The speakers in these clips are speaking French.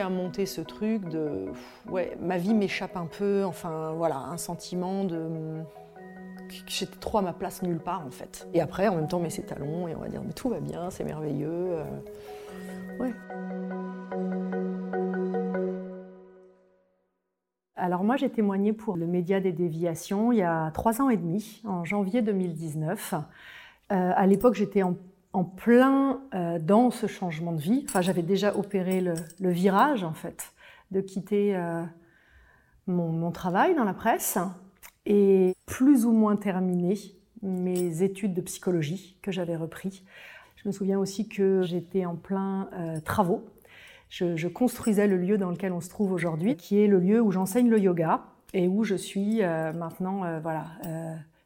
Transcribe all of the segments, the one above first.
À monter ce truc de ouais ma vie m'échappe un peu enfin voilà un sentiment de j'étais trop à ma place nulle part en fait et après en même temps mais c'est talons et on va dire mais tout va bien c'est merveilleux euh, ouais Alors moi j'ai témoigné pour le média des déviations il y a trois ans et demi, en janvier 2019. Euh, à l'époque j'étais en, en plein euh, dans ce changement de vie. Enfin j'avais déjà opéré le, virage en fait, de quitter euh, mon, travail dans la presse et plus ou moins terminé mes études de psychologie que j'avais repris. Je me souviens aussi que j'étais en plein euh, travaux je, je, construisais le lieu dans lequel on se trouve aujourd'hui, qui est le lieu où j'enseigne le yoga et où je suis maintenant voilà,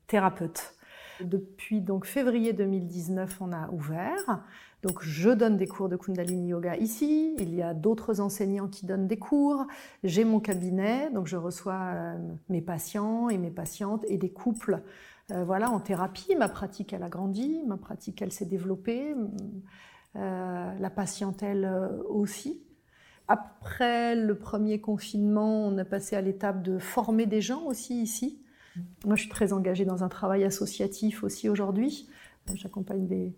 thérapeute. Depuis donc février 2019, on a ouvert. Donc je donne des cours de Kundalini Yoga ici. Il y a d'autres enseignants qui donnent des cours. J'ai mon cabinet, donc je reçois mes patients et mes patientes et des couples. voilà, en thérapie, ma pratique elle a grandi, ma pratique elle s'est développée. Euh, la patientèle aussi. Après le premier confinement, on a passé à l'étape de former des gens aussi ici. Moi, je suis très engagée dans un travail associatif aussi aujourd'hui. J'accompagne des,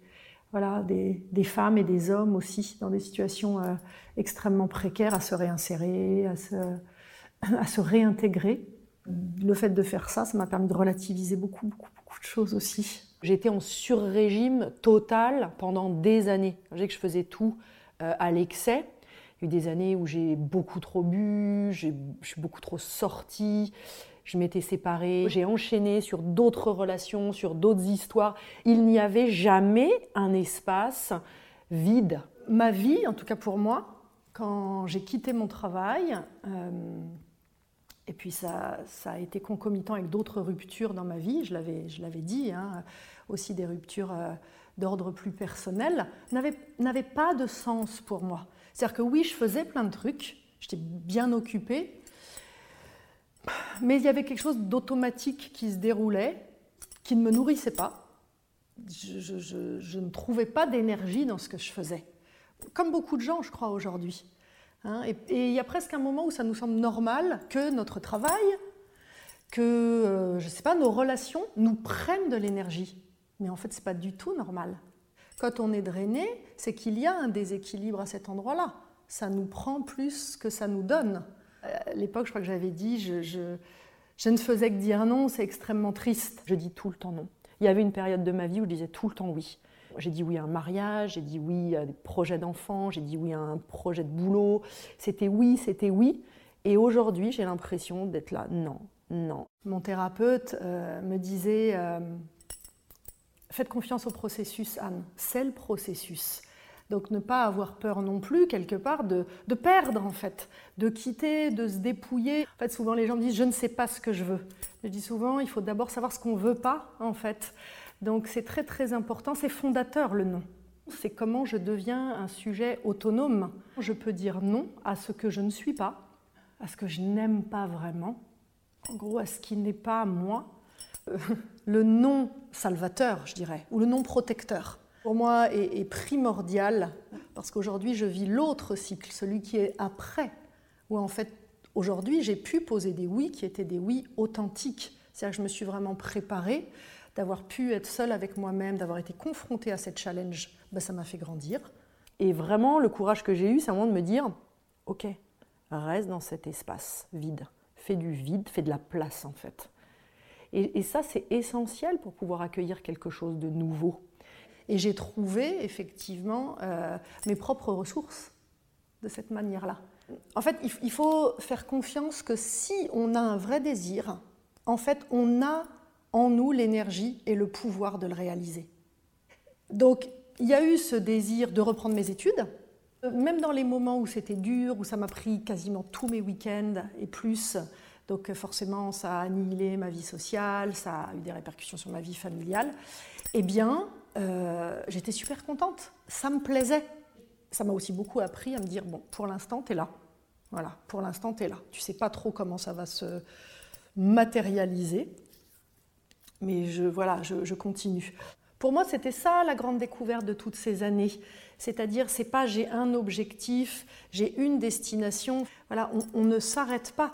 voilà, des, femmes et des hommes aussi dans des situations euh, extrêmement précaires à se réinsérer, à se, à se réintégrer. Le fait de faire ça, ça m'a permis de relativiser beaucoup, beaucoup, beaucoup de choses aussi. J'étais en sur-régime total pendant des années. Je que je faisais tout euh, à l'excès. Il y a eu des années où j'ai beaucoup trop bu, je suis beaucoup trop sortie, je m'étais séparée, j'ai enchaîné sur d'autres relations, sur d'autres histoires. Il n'y avait jamais un espace vide. Ma vie, en tout cas pour moi, quand j'ai quitté mon travail, euh, et puis ça, ça, a été concomitant avec d'autres ruptures dans ma vie, je l'avais dit, hein, aussi des ruptures euh, d'ordre plus personnel, n'avaient pas de sens pour moi. C'est-à-dire que oui, je faisais plein de trucs, j'étais bien occupée, mais il y avait quelque chose d'automatique qui se déroulait, qui ne me nourrissait pas. Je, ne trouvais pas d'énergie dans ce que je faisais. Comme beaucoup de gens, je crois, aujourd'hui. Hein, et, et, il y a presque un moment où ça nous semble normal que notre travail, que, euh, je ne sais pas, nos relations nous prennent de l'énergie. Mais en fait, ce n'est pas du tout normal. Quand on est drainé, c'est qu'il y a un déséquilibre à cet endroit-là. Ça nous prend plus que ça nous donne. À l'époque, je crois que j'avais dit, je, ne faisais que dire non, c'est extrêmement triste. Je dis tout le temps non. Il y avait une période de ma vie où je disais tout le temps oui. J'ai dit oui à un mariage, j'ai dit oui à des projets d'enfants, j'ai dit oui à un projet de boulot. C'était oui, c'était oui. Et aujourd'hui, j'ai l'impression d'être là, non, non. Mon thérapeute euh, me disait, euh, faites confiance au processus, Anne. C'est le processus. Donc ne pas avoir peur non plus, quelque part, de, perdre, en fait, de quitter, de se dépouiller. En fait, souvent, les gens me disent, je ne sais pas ce que je veux. Je dis souvent, il faut d'abord savoir ce qu'on ne veut pas, en fait. Donc c'est très très important, c'est fondateur le non. C'est comment je deviens un sujet autonome. Je peux dire non à ce que je ne suis pas, à ce que je n'aime pas vraiment, en gros à ce qui n'est pas moi. Le non salvateur, je dirais, ou le non protecteur, pour moi est, primordial parce qu'aujourd'hui je vis l'autre cycle, celui qui est après, où en fait Aujourd'hui, j'ai pu poser des oui qui étaient des oui authentiques. C'est-à-dire que je me suis vraiment préparée, d'avoir pu être seule avec moi-même, d'avoir été confrontée à cette challenge, ben, ça m'a fait grandir. Et vraiment, le courage que j'ai eu, c'est un moment de me dire, ok, reste dans cet espace vide, fais du vide, fais de la place en fait. Et, ça, c'est essentiel pour pouvoir accueillir quelque chose de nouveau. Et j'ai trouvé effectivement euh, mes propres ressources de cette manière-là. En fait, il faut faire confiance que si on a un vrai désir, en fait, on a en nous l'énergie et le pouvoir de le réaliser. Donc, il y a eu ce désir de reprendre mes études, même dans les moments où c'était dur, où ça m'a pris quasiment tous mes week-ends et plus. Donc forcément, ça a annihilé ma vie sociale, ça a eu des répercussions sur ma vie familiale. Eh bien, euh, j'étais super contente. Ça me plaisait. Ça m'a aussi beaucoup appris à me dire, bon, pour l'instant, tu es là. Voilà, pour l'instant, tu es là. Tu sais pas trop comment ça va se matérialiser. Mais je, voilà, je continue. Pour moi, c'était ça la grande découverte de toutes ces années. C'est-à-dire, c'est pas j'ai un objectif, j'ai une destination. Voilà, on, ne s'arrête pas.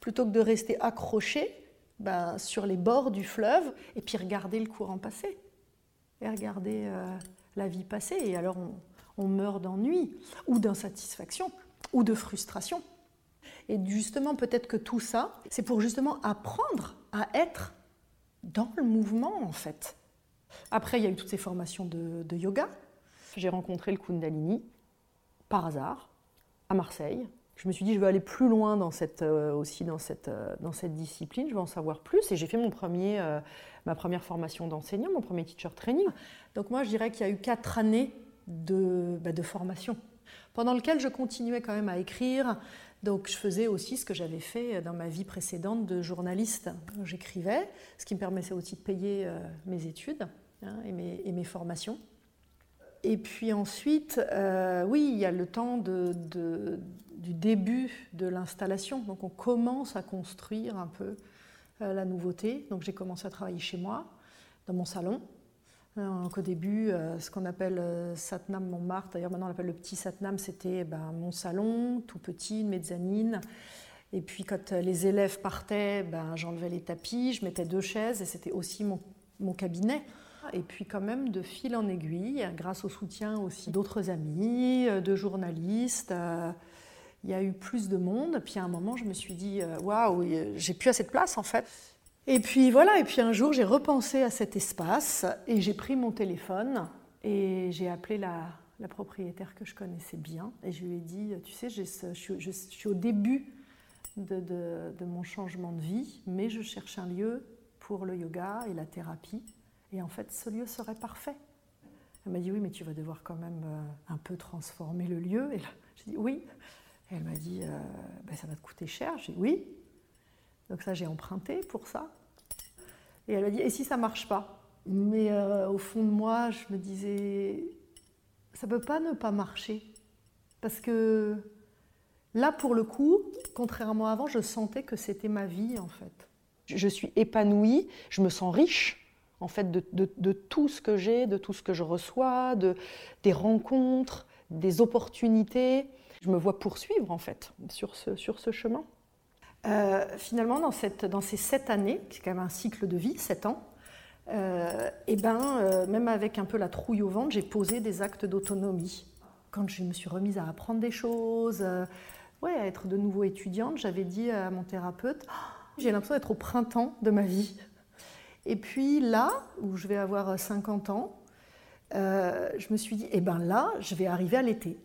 Plutôt que de rester accroché ben, sur les bords du fleuve et puis regarder le courant passer et regarder euh, la vie passer. Et alors, on, on meurt d'ennui ou d'insatisfaction ou de frustration. Et justement, peut-être que tout ça, c'est pour justement apprendre à être dans le mouvement, en fait. Après, il y a eu toutes ces formations de, yoga. J'ai rencontré le Kundalini par hasard à Marseille. Je me suis dit, je veux aller plus loin dans cette, euh, aussi euh, dans cette discipline, je veux en savoir plus. Et j'ai fait mon premier, euh, ma première formation d'enseignant, mon premier teacher training. Donc moi, je dirais qu'il y a eu quatre années de, bah, formation, pendant lequel je continuais quand même à écrire, donc je faisais aussi ce que j'avais fait dans ma vie précédente de journaliste. J'écrivais, ce qui me permettait aussi de payer mes études hein, et, mes, formations. Et puis ensuite, euh, oui, il y a le temps du début de l'installation. Donc on commence à construire un peu euh, la nouveauté. Donc j'ai commencé à travailler chez moi, dans mon salon. Donc au début, euh, ce qu'on appelle euh, Satnam Montmartre, d'ailleurs maintenant on l'appelle le petit Satnam, c'était ben, mon salon, tout petit, une mezzanine. Et puis quand euh, les élèves partaient, ben, j'enlevais les tapis, je mettais deux chaises et c'était aussi mon, cabinet. Et puis quand même de fil en aiguille, grâce au soutien aussi d'autres amis, de journalistes, il y a eu plus de monde. Puis à un moment, je me suis dit, waouh, j'ai plus assez de place en fait. Et puis voilà, et puis un jour j'ai repensé à cet espace et j'ai pris mon téléphone et j'ai appelé la, propriétaire que je connaissais bien et je lui ai dit, tu sais, je, suis au début de, mon changement de vie, mais je cherche un lieu pour le yoga et la thérapie et en fait ce lieu serait parfait. Elle m'a dit oui, mais tu vas devoir quand même euh, un peu transformer le lieu. Et j'ai dit oui. elle m'a dit euh, ben, ça va te coûter cher. J'ai dit oui. Donc ça, j'ai emprunté pour ça. Et elle m'a dit, et si ça marche pas? Mais euh, au fond de moi, je me disais, ça peut pas ne pas marcher. Parce que là, pour le coup, contrairement à avant, je sentais que c'était ma vie, en fait. Je suis épanouie, je me sens riche, en fait, de, tout ce que j'ai, de tout ce que je reçois, de, des rencontres, des opportunités. Je me vois poursuivre, en fait, sur ce, sur ce chemin. Euh, finalement, dans, cette, dans, ces sept années, qui est quand même un cycle de vie, sept ans, et euh, eh ben, euh, même avec un peu la trouille au ventre, j'ai posé des actes d'autonomie. Quand je me suis remise à apprendre des choses, ouais, à être de nouveau étudiante, j'avais dit à mon thérapeute, oh, j'ai l'impression d'être au printemps de ma vie. Et puis là, où je vais avoir 50 ans, je me suis dit, eh ben là, je vais arriver à l'été.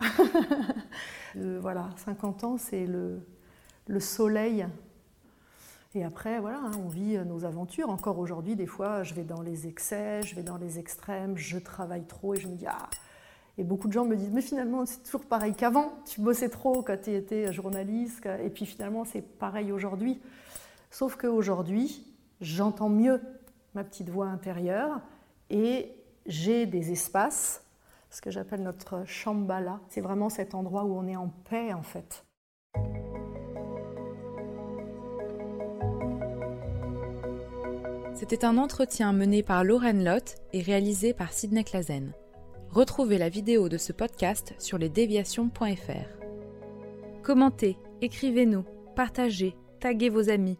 voilà, 50 ans, c'est le, le soleil. Et après, voilà, hein, on vit nos aventures. Encore aujourd'hui, des fois, je vais dans les excès, je vais dans les extrêmes, je travaille trop et je me dis, ah, et beaucoup de gens me disent, mais finalement, c'est toujours pareil qu'avant. Tu bossais trop quand tu étais journaliste. Et puis finalement, c'est pareil aujourd'hui. Sauf qu'aujourd'hui, j'entends mieux ma petite voix intérieure et j'ai des espaces, ce que j'appelle notre shambhala. C'est vraiment cet endroit où on est en paix, en fait. C'était un entretien mené par Lorraine Lott et réalisé par Sidney Clazen. Retrouvez la vidéo de ce podcast sur lesdéviations.fr. Commentez, écrivez-nous, Partagez, taguez vos amis,